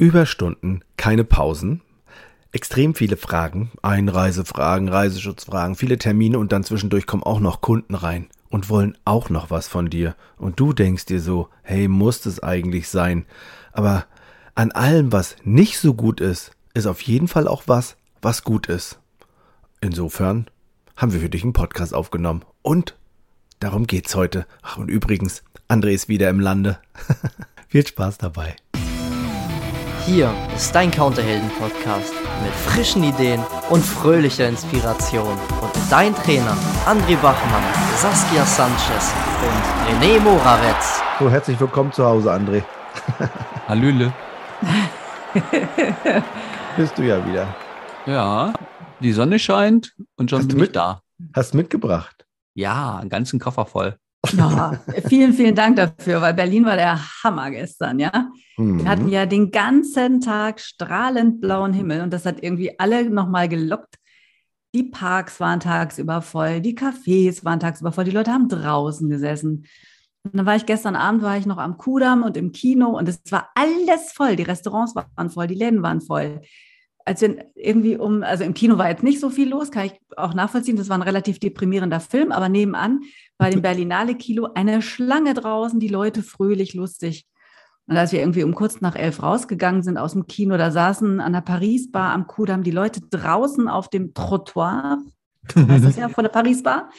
Überstunden, keine Pausen, extrem viele Fragen, Einreisefragen, Reiseschutzfragen, viele Termine und dann zwischendurch kommen auch noch Kunden rein und wollen auch noch was von dir. Und du denkst dir so, hey, muss es eigentlich sein? Aber an allem, was nicht so gut ist, ist auf jeden Fall auch was, was gut ist. Insofern haben wir für dich einen Podcast aufgenommen. Und darum geht's heute. Ach, und übrigens, André ist wieder im Lande. Viel Spaß dabei. Hier ist dein Counterhelden-Podcast mit frischen Ideen und fröhlicher Inspiration. Und dein Trainer André Bachmann, Saskia Sanchez und René Moravetz. So, herzlich willkommen zu Hause, André. Hallöle. Bist du ja wieder. Ja, die Sonne scheint und schon Hast bin du ich mit- da. Hast mitgebracht. Ja, einen ganzen Koffer voll. Ja, vielen, vielen Dank dafür, weil Berlin war der Hammer gestern, ja. Mhm. Wir hatten ja den ganzen Tag strahlend blauen Himmel und das hat irgendwie alle nochmal gelockt. Die Parks waren tagsüber voll, die Cafés waren tagsüber voll, die Leute haben draußen gesessen. Und dann war ich gestern Abend, war ich noch am Kudamm und im Kino und es war alles voll. Die Restaurants waren voll, die Läden waren voll. Als wir irgendwie um, also im Kino war jetzt nicht so viel los, kann ich auch nachvollziehen. Das war ein relativ deprimierender Film, aber nebenan bei dem Berlinale Kilo eine Schlange draußen, die Leute fröhlich, lustig. Und als wir irgendwie um kurz nach elf rausgegangen sind aus dem Kino, da saßen an der Paris-Bar am Kudamm die Leute draußen auf dem Trottoir, das ja, vor der Paris-Bar,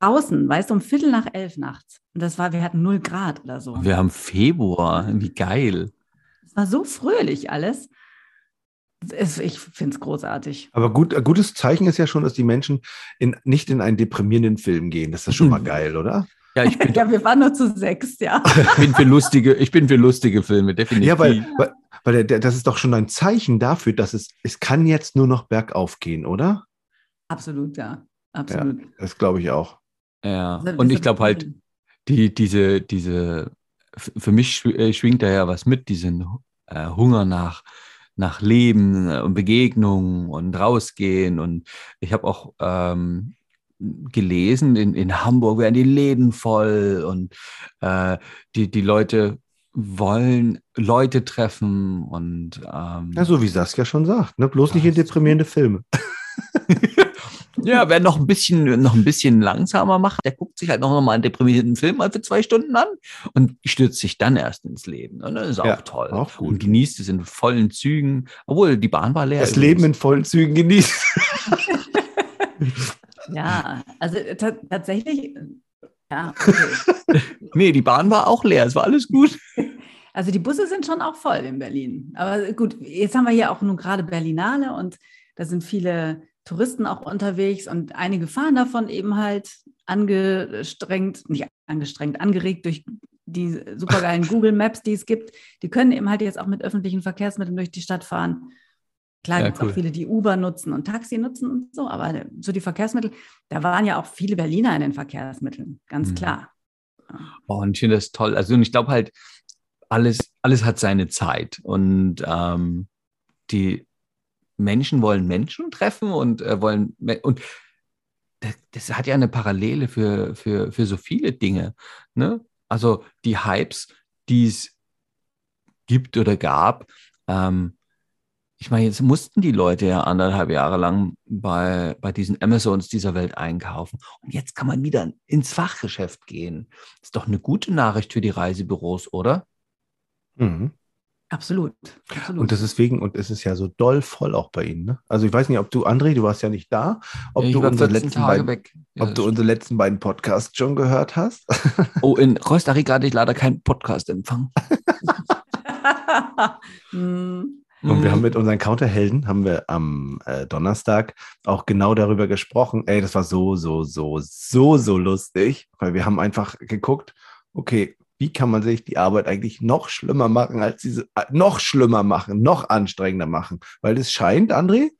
draußen, weißt du, um Viertel nach elf nachts. Und das war, wir hatten null Grad oder so. Wir haben Februar. Wie geil. Es war so fröhlich alles. Es, ich finde es großartig. Aber gut, ein gutes Zeichen ist ja schon, dass die Menschen in, nicht in einen deprimierenden Film gehen. Das ist schon mal geil, oder? Ja, ich bin, Ja, wir waren nur zu sechs, ja. ich bin für lustige, ich bin für lustige Filme, definitiv. Ja, weil, weil, weil der, der, das ist doch schon ein Zeichen dafür, dass es, es kann jetzt nur noch bergauf gehen, oder? Absolut, ja. Absolut. Das glaube ich auch. ja. Also, Und ich glaube halt, die, diese, diese, für mich äh, schwingt da ja was mit, diesen äh, Hunger nach, nach Leben äh, und Begegnung und rausgehen. Und ich habe auch ähm, gelesen, in, in Hamburg werden die Läden voll und äh, die, die Leute wollen Leute treffen und ähm, Ja, so wie Saskia schon sagt, ne? bloß nicht in deprimierende Filme. Ja, wer noch ein bisschen, noch ein bisschen langsamer macht, der guckt sich halt noch mal einen deprimierten Film mal für zwei Stunden an und stürzt sich dann erst ins Leben. Und das ist auch Ja, toll. auch gut. Und genießt es in vollen Zügen, obwohl die Bahn war leer. Das übrigens. Leben in vollen Zügen genießen. Ja, also ta tatsächlich, äh, ja, okay. Nee, die Bahn war auch leer, es war alles gut. Also die Busse sind schon auch voll in Berlin. Aber gut, jetzt haben wir hier auch nun gerade Berlinale und da sind viele Touristen auch unterwegs und einige fahren davon eben halt angestrengt, nicht angestrengt, angeregt durch die supergeilen Google Maps, die es gibt. Die können eben halt jetzt auch mit öffentlichen Verkehrsmitteln durch die Stadt fahren. Klar Ja, gibt es cool. auch viele, die Uber nutzen und Taxi nutzen und so, aber so die Verkehrsmittel, da waren ja auch viele Berliner in den Verkehrsmitteln, ganz Mhm. klar. Oh, und ich finde das toll. Also und ich glaube halt, alles, alles hat seine Zeit. Und ähm, die Menschen wollen Menschen treffen und äh, wollen und das, das hat ja eine Parallele für, für, für so viele Dinge. Ne? Also die Hypes, die es gibt oder gab, ähm, ich meine, jetzt mussten die Leute ja anderthalb Jahre lang bei, bei diesen Amazons dieser Welt einkaufen. Und jetzt kann man wieder ins Fachgeschäft gehen. Ist doch eine gute Nachricht für die Reisebüros, oder? Mhm. Absolut. absolut. Und das ist wegen, und es ist ja so doll voll auch bei Ihnen. Ne? Also ich weiß nicht, ob du, André, du warst ja nicht da, ob ich du unsere 14 letzten Tage beiden, weg. Ja, ob du unsere letzten beiden Podcasts schon gehört hast. oh, in Costa Rica hatte ich leider keinen Podcast-Empfang. Hm. Und wir haben mit unseren Counterhelden, haben wir am äh, Donnerstag auch genau darüber gesprochen. Ey, das war so, so, so, so, so lustig, weil wir haben einfach geguckt, okay, wie kann man sich die Arbeit eigentlich noch schlimmer machen, als diese, äh, noch schlimmer machen, noch anstrengender machen? Weil es scheint, André,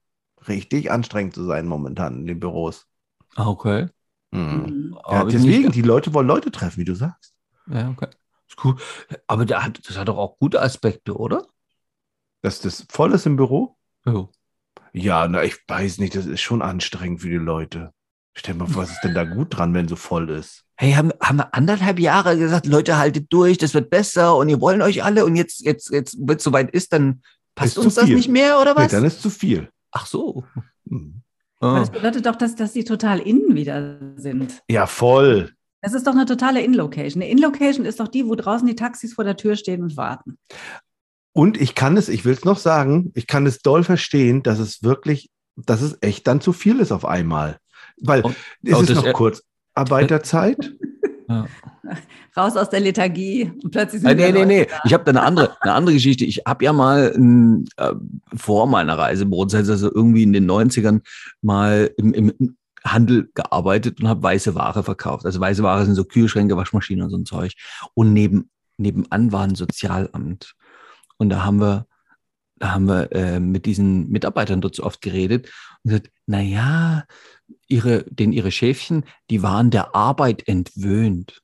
richtig anstrengend zu sein momentan in den Büros. Ah, Okay. Mhm. Hm. Ja, Aber deswegen, die Leute wollen Leute treffen, wie du sagst. Ja, okay. Ist cool. Aber der hat, das hat doch auch gute Aspekte, oder? Dass das voll ist im Büro? Ja. Ja, na, ich weiß nicht, das ist schon anstrengend für die Leute. Stell dir mal vor, was ist denn da gut dran, wenn so voll ist? Hey, haben, haben wir anderthalb Jahre gesagt, Leute, haltet durch, das wird besser und ihr wollen euch alle und jetzt, jetzt, jetzt, wenn es soweit ist, dann passt Ist uns das nicht mehr oder Nee, was? dann ist zu viel. Ach so. Hm. Ah. das bedeutet doch, dass, dass sie total innen wieder sind. Ja, voll. Das ist doch eine totale In-Location. Eine In-Location ist doch die, wo draußen die Taxis vor der Tür stehen und warten. Und ich kann es, ich will es noch sagen, ich kann es doll verstehen, dass es wirklich, dass es echt dann zu viel ist auf einmal. Weil Und- es und ist noch kurz Arbeiterzeit. Ja. Raus aus der Lethargie und plötzlich sind nee, wieder nee, nee. Leute da. Ich habe da eine andere, eine andere Geschichte. Ich habe ja mal äh, vor meiner Reisebrotzeit, also irgendwie in den 90ern, mal im, im Handel gearbeitet und habe weiße Ware verkauft. Also weiße Ware sind so Kühlschränke, Waschmaschinen und so ein Zeug. Und neben, nebenan war ein Sozialamt. Und da haben wir, da haben wir äh, mit diesen Mitarbeitern dort so oft geredet und gesagt, na ja, ihre, denn ihre Schäfchen, die waren der Arbeit entwöhnt.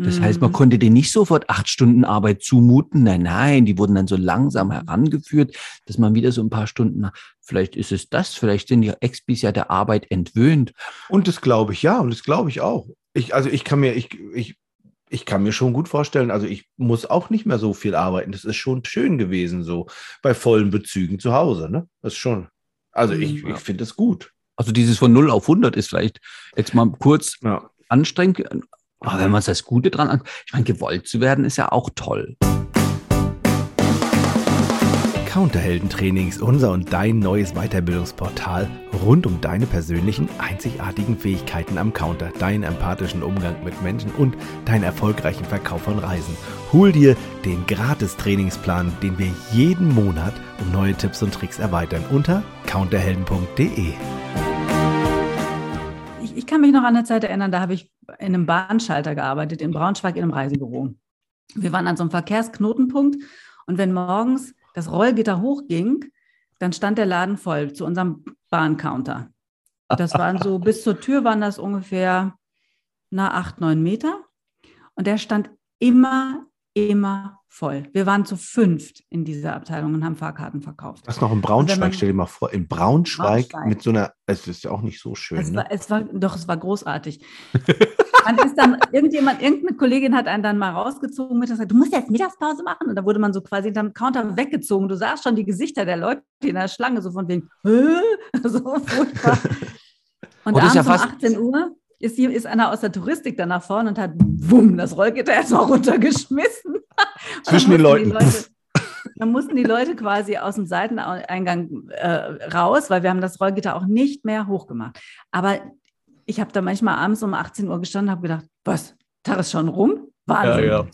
Das heißt, man Mhm. konnte denen nicht sofort acht Stunden Arbeit zumuten. Nein, nein, die wurden dann so langsam herangeführt, dass man wieder so ein paar Stunden, vielleicht ist es das, vielleicht sind die Expis ja der Arbeit entwöhnt. Und das glaube ich ja, und das glaube ich auch. Ich, also ich kann mir, ich, ich, ich kann mir schon gut vorstellen, also ich muss auch nicht mehr so viel arbeiten. Das ist schon schön gewesen, so bei vollen Bezügen zu Hause, ne? Das ist schon. Also ich, Mhm. ich finde es gut. Also dieses von 0 auf 100 ist vielleicht jetzt mal kurz Ja. anstrengend. Aber wenn man das Gute dran an, ich meine, gewollt zu werden ist ja auch toll. Counterheldentrainings, unser und dein neues Weiterbildungsportal rund um deine persönlichen, einzigartigen Fähigkeiten am Counter, deinen empathischen Umgang mit Menschen und deinen erfolgreichen Verkauf von Reisen. Hol dir den Gratis-Trainingsplan, den wir jeden Monat um neue Tipps und Tricks erweitern unter counterhelden.de. Ich, kann mich noch an eine Zeit erinnern, da habe ich in einem Bahnschalter gearbeitet, in Braunschweig in einem Reisebüro. Wir waren an so einem Verkehrsknotenpunkt und wenn morgens das Rollgitter hochging, dann stand der Laden voll zu unserem Bahncounter. Das waren so, bis zur Tür waren das ungefähr na, acht, neun Meter. Und der stand immer, immer voll. Wir waren zu fünft in dieser Abteilung und haben Fahrkarten verkauft. Das noch in wenn Braunschweig, man- stell dir mal vor, in Braunschweig, Braunschweig. mit so einer, es ist ja auch nicht so schön, Es ne? war, es war, doch, es war großartig. man ist dann, irgendjemand, irgendeine Kollegin hat einen dann mal rausgezogen mit, und gesagt, du musst jetzt Mittagspause machen. Und da wurde man so quasi hinterm Counter weggezogen. Du sahst schon die Gesichter der Leute in der Schlange, so von wegen, Hä? so furchtbar. Und das ist ja abends um fast- 18 Uhr ist, hier, ist einer aus der Touristik dann nach vorne und hat, wumm, das Rollgitter erstmal runtergeschmissen. Zwischen den mussten die Leuten. Leute- dann mussten die Leute quasi aus dem Seiteneingang äh, raus, weil wir haben das Rollgitter auch nicht mehr hochgemacht. Aber ich habe da manchmal abends um 18 Uhr gestanden und habe gedacht, was, Tag ist schon rum? Wahnsinn.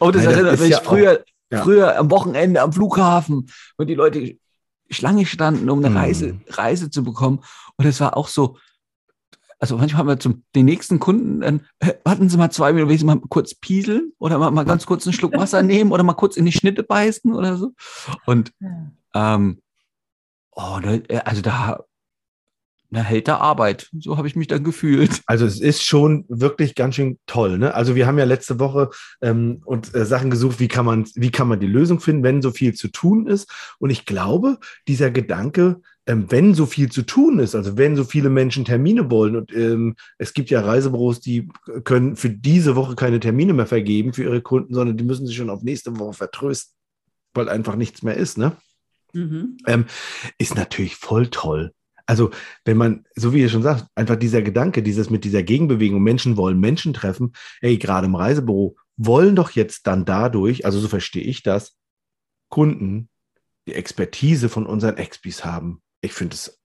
Oh, das Nein, das erinnert ist mich ja früher, ja. früher am Wochenende am Flughafen, wo die Leute Schlange standen, um eine Mhm. Reise, Reise zu bekommen. Und es war auch so, also manchmal haben wir zum den nächsten Kunden, dann, äh, warten Sie mal zwei Minuten, will ich mal kurz pieseln oder mal, mal ganz kurz einen Schluck Wasser nehmen oder mal kurz in die Schnitte beißen oder so. Und ähm, oh, da, also da, da hält der Arbeit. So habe ich mich dann gefühlt. Also es ist schon wirklich ganz schön toll. Ne? Also wir haben ja letzte Woche ähm, und äh, Sachen gesucht, wie kann man, wie kann man die Lösung finden, wenn so viel zu tun ist. Und ich glaube, dieser Gedanke, ähm, wenn so viel zu tun ist, also wenn so viele Menschen Termine wollen und ähm, es gibt ja Reisebüros, die können für diese Woche keine Termine mehr vergeben für ihre Kunden, sondern die müssen sich schon auf nächste Woche vertrösten, weil einfach nichts mehr ist. Ne? Mhm. ähm, ist natürlich voll toll. Also, wenn man, so wie ihr schon sagt, einfach dieser Gedanke, dieses mit dieser Gegenbewegung, Menschen wollen Menschen treffen, hey, gerade im Reisebüro, wollen doch jetzt dann dadurch, also so verstehe ich das, Kunden die Expertise von unseren Expis haben. Ich finde es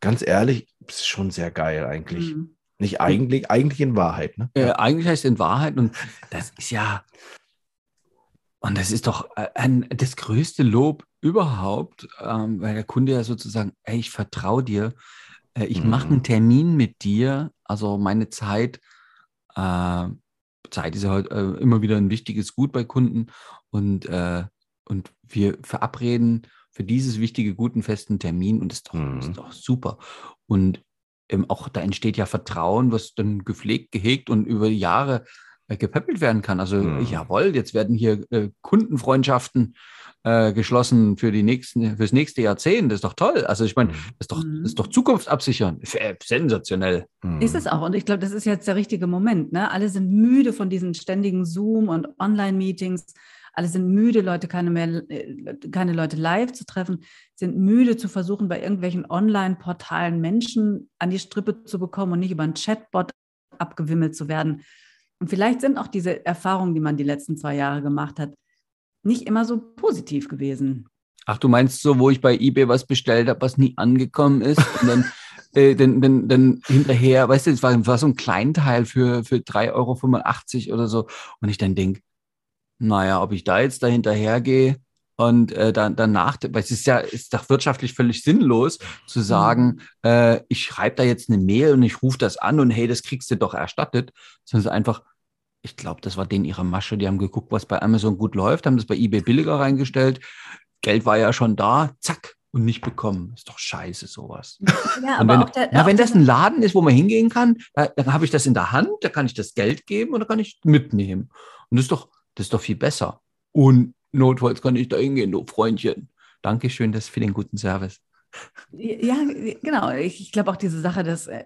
ganz ehrlich, ist schon sehr geil eigentlich. Mhm. Nicht eigentlich, eigentlich in Wahrheit, ne? Äh, eigentlich heißt es in Wahrheit, und das ist ja, und das ist doch äh, ein, das größte Lob überhaupt, ähm, weil der Kunde ja sozusagen, ey, ich vertraue dir, äh, ich mache Mhm. einen Termin mit dir, also meine Zeit, äh, Zeit ist ja heute äh, immer wieder ein wichtiges Gut bei Kunden und, äh, und wir verabreden für dieses wichtige, guten, festen Termin und das ist doch, Mhm. ist doch super. Und ähm, auch da entsteht ja Vertrauen, was dann gepflegt, gehegt und über Jahre äh, gepäppelt werden kann. Also Mhm. jawohl, jetzt werden hier äh, Kundenfreundschaften äh, geschlossen für die nächsten, fürs nächste Jahrzehnt. Das ist doch toll. Also ich meine, das ist doch, Mhm. das ist doch zukunftsabsichern. F- äh, Sensationell. Hm. Ist es auch. Und ich glaube, das ist jetzt der richtige Moment. Ne? Alle sind müde von diesen ständigen Zoom- und Online-Meetings. Alle sind müde, Leute keine, mehr, äh, keine Leute live zu treffen, sind müde zu versuchen, bei irgendwelchen Online-Portalen Menschen an die Strippe zu bekommen und nicht über einen Chatbot abgewimmelt zu werden. Und vielleicht sind auch diese Erfahrungen, die man die letzten zwei Jahre gemacht hat, nicht immer so positiv gewesen. Ach, du meinst so, wo ich bei eBay was bestellt habe, was nie angekommen ist und dann, äh, dann, dann, dann hinterher, weißt du, es war, war so ein Kleinteil für, für 3,85 Euro oder so und ich dann denke, naja, ob ich da jetzt da hinterher gehe und äh, dann danach, weil es ist ja, ist doch wirtschaftlich völlig sinnlos zu sagen, äh, ich schreibe da jetzt eine Mail und ich rufe das an und hey, das kriegst du doch erstattet, sondern einfach, ich glaube, das war denen ihre Masche, die haben geguckt, was bei Amazon gut läuft, haben das bei eBay billiger reingestellt, Geld war ja schon da, zack, und nicht bekommen. Ist doch scheiße, sowas. Ja, Und wenn, der- na, wenn das ein Laden ist, wo man hingehen kann, da, dann habe ich das in der Hand, da kann ich das Geld geben und da kann ich mitnehmen. Und das ist doch, das ist doch viel besser. Und notfalls kann ich da hingehen, du Freundchen. Dankeschön, das für den guten Service. Ja, genau. Ich, ich glaube auch diese Sache, dass äh,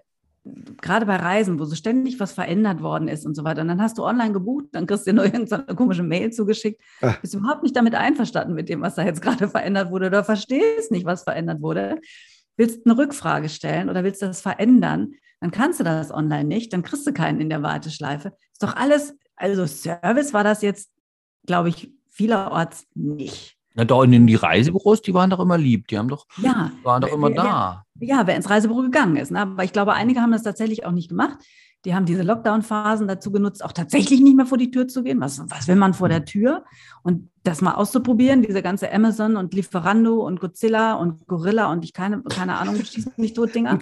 gerade bei Reisen, wo so ständig was verändert worden ist und so weiter, und dann hast du online gebucht, dann kriegst du dir nur irgendeine komische Mail zugeschickt, Ah. bist überhaupt nicht damit einverstanden mit dem, was da jetzt gerade verändert wurde oder verstehst nicht, was verändert wurde, willst eine Rückfrage stellen oder willst das verändern, dann kannst du das online nicht, dann kriegst du keinen in der Warteschleife. Ist doch alles, also Service war das jetzt, glaube ich, vielerorts nicht. Na, da in die Reisebüros, die waren doch immer lieb. Die haben doch, Ja, waren doch immer wer- da. Ja, wer ins Reisebüro gegangen ist. Ne? Aber ich glaube, einige haben das tatsächlich auch nicht gemacht. Die haben diese Lockdown-Phasen dazu genutzt, auch tatsächlich nicht mehr vor die Tür zu gehen. Was, was will man vor der Tür? Und das mal auszuprobieren, diese ganze Amazon und Lieferando und Godzilla und Gorilla und ich keine, keine Ahnung, schießen mich tot Dinger.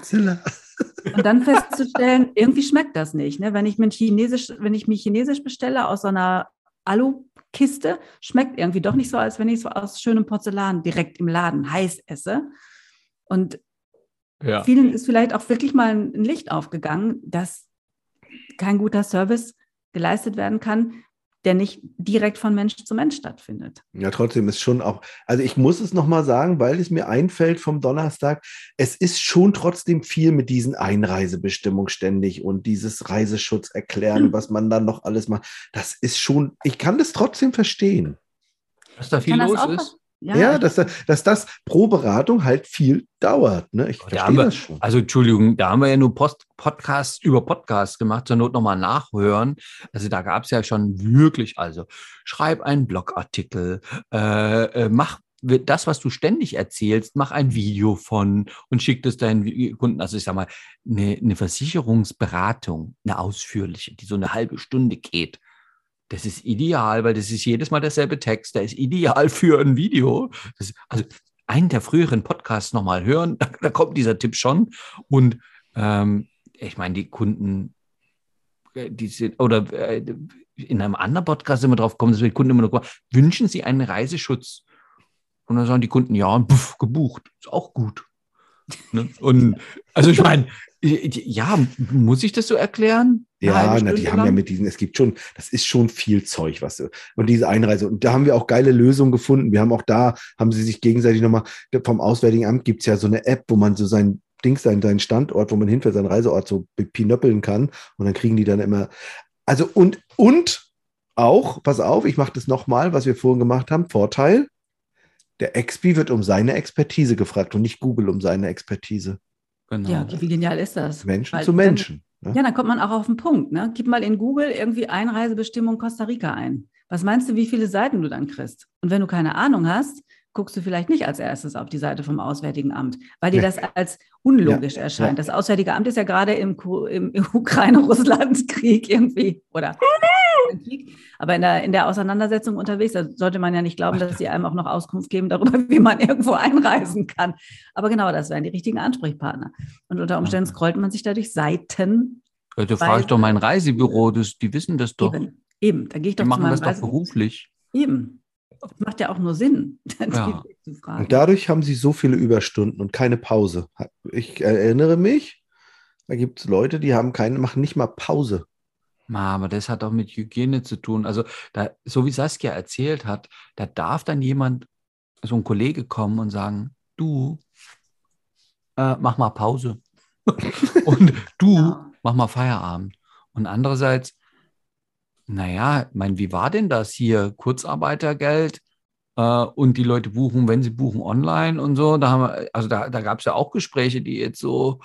Und dann festzustellen, irgendwie schmeckt das nicht. Ne? Wenn ich mir Chinesisch, wenn ich mich Chinesisch bestelle aus so einer Alukiste, schmeckt irgendwie doch nicht so, als wenn ich es aus schönem Porzellan direkt im Laden heiß esse. Und Ja. vielen ist vielleicht auch wirklich mal ein Licht aufgegangen, dass kein guter Service geleistet werden kann, der nicht direkt von Mensch zu Mensch stattfindet. Ja, trotzdem ist schon auch, also ich muss es nochmal sagen, weil es mir einfällt vom Donnerstag, es ist schon trotzdem viel mit diesen Einreisebestimmungen ständig und dieses Reiseschutz erklären, was man dann noch alles macht. Das ist schon, ich kann das trotzdem verstehen. Dass da viel Kann das los auch ist. Ja, dass, da- dass das pro Beratung halt viel dauert. Ne? Ich Da verstehe wir, das schon. also Entschuldigung, da haben wir ja nur Post, Podcasts über Podcasts gemacht, zur Not nochmal nachhören. Also da gab es ja schon wirklich, also schreib einen Blogartikel, äh, äh, mach das, was du ständig erzählst, mach ein Video von und schick das deinen Kunden. Also ich sag mal, eine, eine Versicherungsberatung, eine ausführliche, die so eine halbe Stunde geht. Das ist ideal, weil das ist jedes Mal derselbe Text. Der ist ideal für ein Video. Das, also einen der früheren Podcasts nochmal hören, da, da kommt dieser Tipp schon. Und ähm, ich meine, die Kunden, äh, die sind, oder äh, in einem anderen Podcast wir drauf gekommen, dass wir die Kunden immer noch fragen, wünschen sie einen Reiseschutz? Und dann sagen die Kunden, ja, und puff, gebucht. Ist auch gut. Ne? Und also ich meine, ja, muss ich das so erklären? Ja, na, die haben ja lang? mit diesen, es gibt schon, das ist schon viel Zeug, was du, und diese Einreise, und da haben wir auch geile Lösungen gefunden. Wir haben auch da, haben sie sich gegenseitig nochmal, vom Auswärtigen Amt gibt's ja so eine App, wo man so sein Ding, sein, seinen Standort, wo man hinfährt, seinen Reiseort so pinöppeln kann, und dann kriegen die dann immer, also, und, und auch, pass auf, ich mache das nochmal, was wir vorhin gemacht haben, Vorteil, der Expi wird um seine Expertise gefragt und nicht Google um seine Expertise. Genau. Ja, wie genial ist das? Menschen Weil zu Menschen. Ne? Ja, dann kommt man auch auf den Punkt. Ne? Gib mal in Google irgendwie Einreisebestimmung Costa Rica ein. Was meinst du, wie viele Seiten du dann kriegst? Und wenn du keine Ahnung hast, guckst du vielleicht nicht als erstes auf die Seite vom Auswärtigen Amt, weil dir Ja. das als unlogisch erscheint. Das Auswärtige Amt ist ja gerade im, im Ukraine-Russland-Krieg irgendwie oder Krieg, aber in der, in der Auseinandersetzung unterwegs, da sollte man ja nicht glauben, dass sie einem auch noch Auskunft geben darüber, wie man irgendwo einreisen kann. Aber genau, das wären die richtigen Ansprechpartner. Und unter Umständen scrollt man sich dadurch Seiten. Ja, Da frage ich doch mein Reisebüro, das, die wissen das doch. Eben, eben. Da gehe ich Die doch zu machen das doch Reisebüro. beruflich. Eben. Das macht ja auch nur Sinn, die Ja. zu fragen. Und dadurch haben sie so viele Überstunden und keine Pause. Ich erinnere mich, da gibt es Leute, die haben keine, machen nicht mal Pause. Ma, aber das hat auch mit Hygiene zu tun. Also, da, so wie Saskia erzählt hat, da darf dann jemand, so ein Kollege kommen und sagen, du, äh, mach mal Pause. und du, Ja. mach mal Feierabend. Und andererseits, naja, mein, wie war denn das hier? Kurzarbeitergeld äh, und die Leute buchen, wenn sie buchen, online und so. Da haben wir, also da, da gab es ja auch Gespräche, die jetzt so,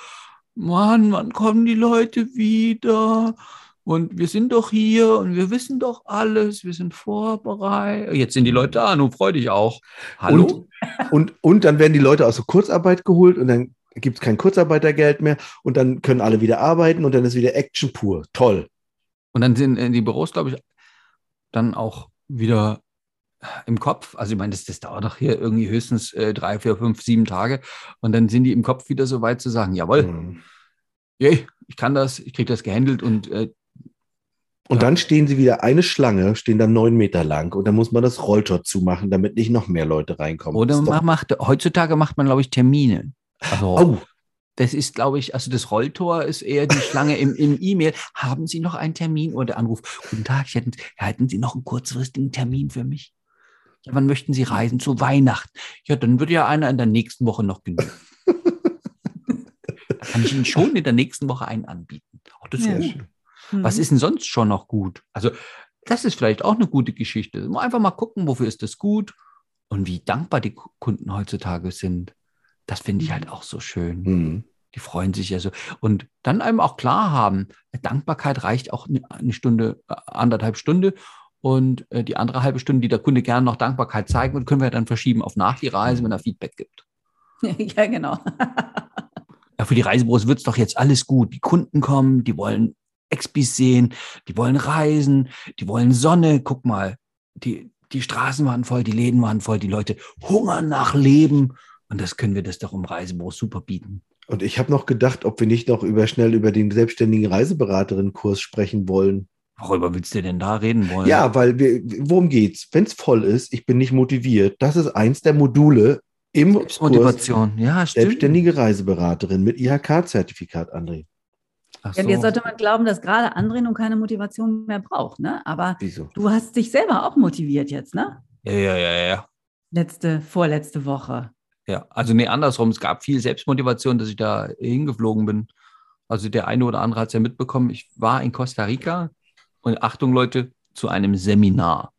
Mann, wann kommen die Leute wieder? Und wir sind doch hier und wir wissen doch alles, wir sind vorbereitet. Jetzt sind die Leute da, nun freu dich auch. Hallo? Und, und, und dann werden die Leute aus der Kurzarbeit geholt und dann gibt es kein Kurzarbeitergeld mehr und dann können alle wieder arbeiten und dann ist wieder Action pur. Toll. Und dann sind äh, die Büros, glaube ich, dann auch wieder im Kopf. Also ich meine, das, das dauert doch hier irgendwie höchstens äh, drei, vier, fünf, sieben Tage. Und dann sind die im Kopf wieder so weit zu sagen, jawohl, Mhm. yay, ich kann das, ich kriege das gehandelt und äh, Und Ja. dann stehen sie wieder eine Schlange, stehen dann neun Meter lang und dann muss man das Rolltor zumachen, damit nicht noch mehr Leute reinkommen. oder man macht, heutzutage macht man, glaube ich, Termine. Also Oh, das ist, glaube ich, also das Rolltor ist eher die Schlange im, im E-Mail. Haben Sie noch einen Termin oder Anruf? Guten Tag, ich hätten, hätten Sie noch einen kurzfristigen Termin für mich? Ja, wann möchten Sie reisen? Zu Weihnachten. Ja, dann würde ja einer in der nächsten Woche noch genügen. da kann ich Ihnen schon in der nächsten Woche einen anbieten. Auch das ist Ja. gut. schön. Mhm. Was ist denn sonst schon noch gut? Also, das ist vielleicht auch eine gute Geschichte. Einfach mal gucken, wofür ist das gut und wie dankbar die Ku- Kunden heutzutage sind. Das finde ich halt auch so schön. Hm. Die freuen sich ja so. Und dann einem auch klar haben, Dankbarkeit reicht auch eine- eine Stunde, äh, anderthalb Stunde. Und äh, die andere halbe Stunde, die der Kunde gerne noch Dankbarkeit zeigen will, können wir dann verschieben auf nach die Reise, wenn er Feedback gibt. ja, genau. Ja, für die Reisebüros wird es doch jetzt alles gut. Die Kunden kommen, die wollen Expis sehen, die wollen reisen, die wollen Sonne. Guck mal, die, die Straßen waren voll, die Läden waren voll, die Leute hungern nach Leben. Und das können wir das doch im Reisebüro super bieten. Und ich habe noch gedacht, ob wir nicht noch über schnell über den selbstständigen Reiseberaterin-Kurs sprechen wollen. Worüber willst du denn da reden wollen? Ja, weil wir, worum geht's? Wenn es voll ist, ich bin nicht motiviert. Das ist eins der Module im Kurs Selbstmotivation. Ja, stimmt. Selbstständige Reiseberaterin mit IHK-Zertifikat, André. Ach Ja, so. jetzt sollte man glauben, dass gerade André nun keine Motivation mehr braucht, ne? Aber Wieso? du hast dich selber auch motiviert jetzt, ne? Ja, ja, ja, ja. Letzte, vorletzte Woche. Ja, also nee, andersrum. Es gab viel Selbstmotivation, dass ich da hingeflogen bin. Also der eine oder andere hat es ja mitbekommen. Ich war in Costa Rica und Achtung, Leute, zu einem Seminar.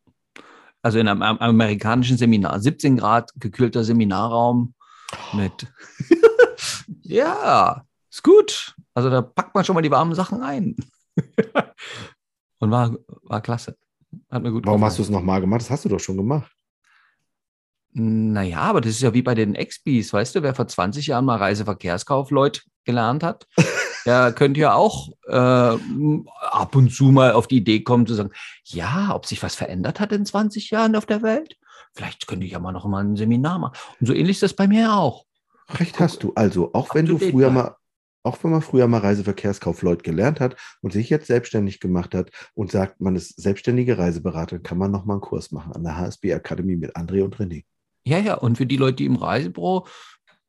Also in einem, am- amerikanischen Seminar. 17 Grad gekühlter Seminarraum mit. ja, ist gut. Also da packt man schon mal die warmen Sachen ein. und war, war klasse. Hat mir gut Warum gefallen. hast du es nochmal gemacht? Das hast du doch schon gemacht. Naja, aber das ist ja wie bei den Expis, weißt du, wer vor 20 Jahren mal Reiseverkehrskaufleut gelernt hat, der könnte ja auch äh, ab und zu mal auf die Idee kommen zu sagen, ja, ob sich was verändert hat in 20 Jahren auf der Welt, vielleicht könnte ich ja mal noch mal ein Seminar machen. Und so ähnlich ist das bei mir auch. Recht hast du. Also, auch wenn du früher mal, auch wenn man früher mal Reiseverkehrskaufleut gelernt hat und sich jetzt selbstständig gemacht hat und sagt, man ist selbstständige Reiseberater, kann man nochmal einen Kurs machen an der HSB Akademie mit André und René. Ja, ja, und für die Leute, die im Reisebüro,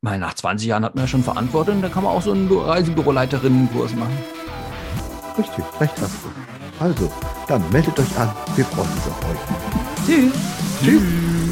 mal nach 20 Jahren hat man ja schon Verantwortung, da kann man auch so einen Reisebüroleiterinnen-Kurs machen. Richtig, recht hast du. Also, dann meldet euch an. Wir freuen uns auf euch. Tschüss. Tschüss.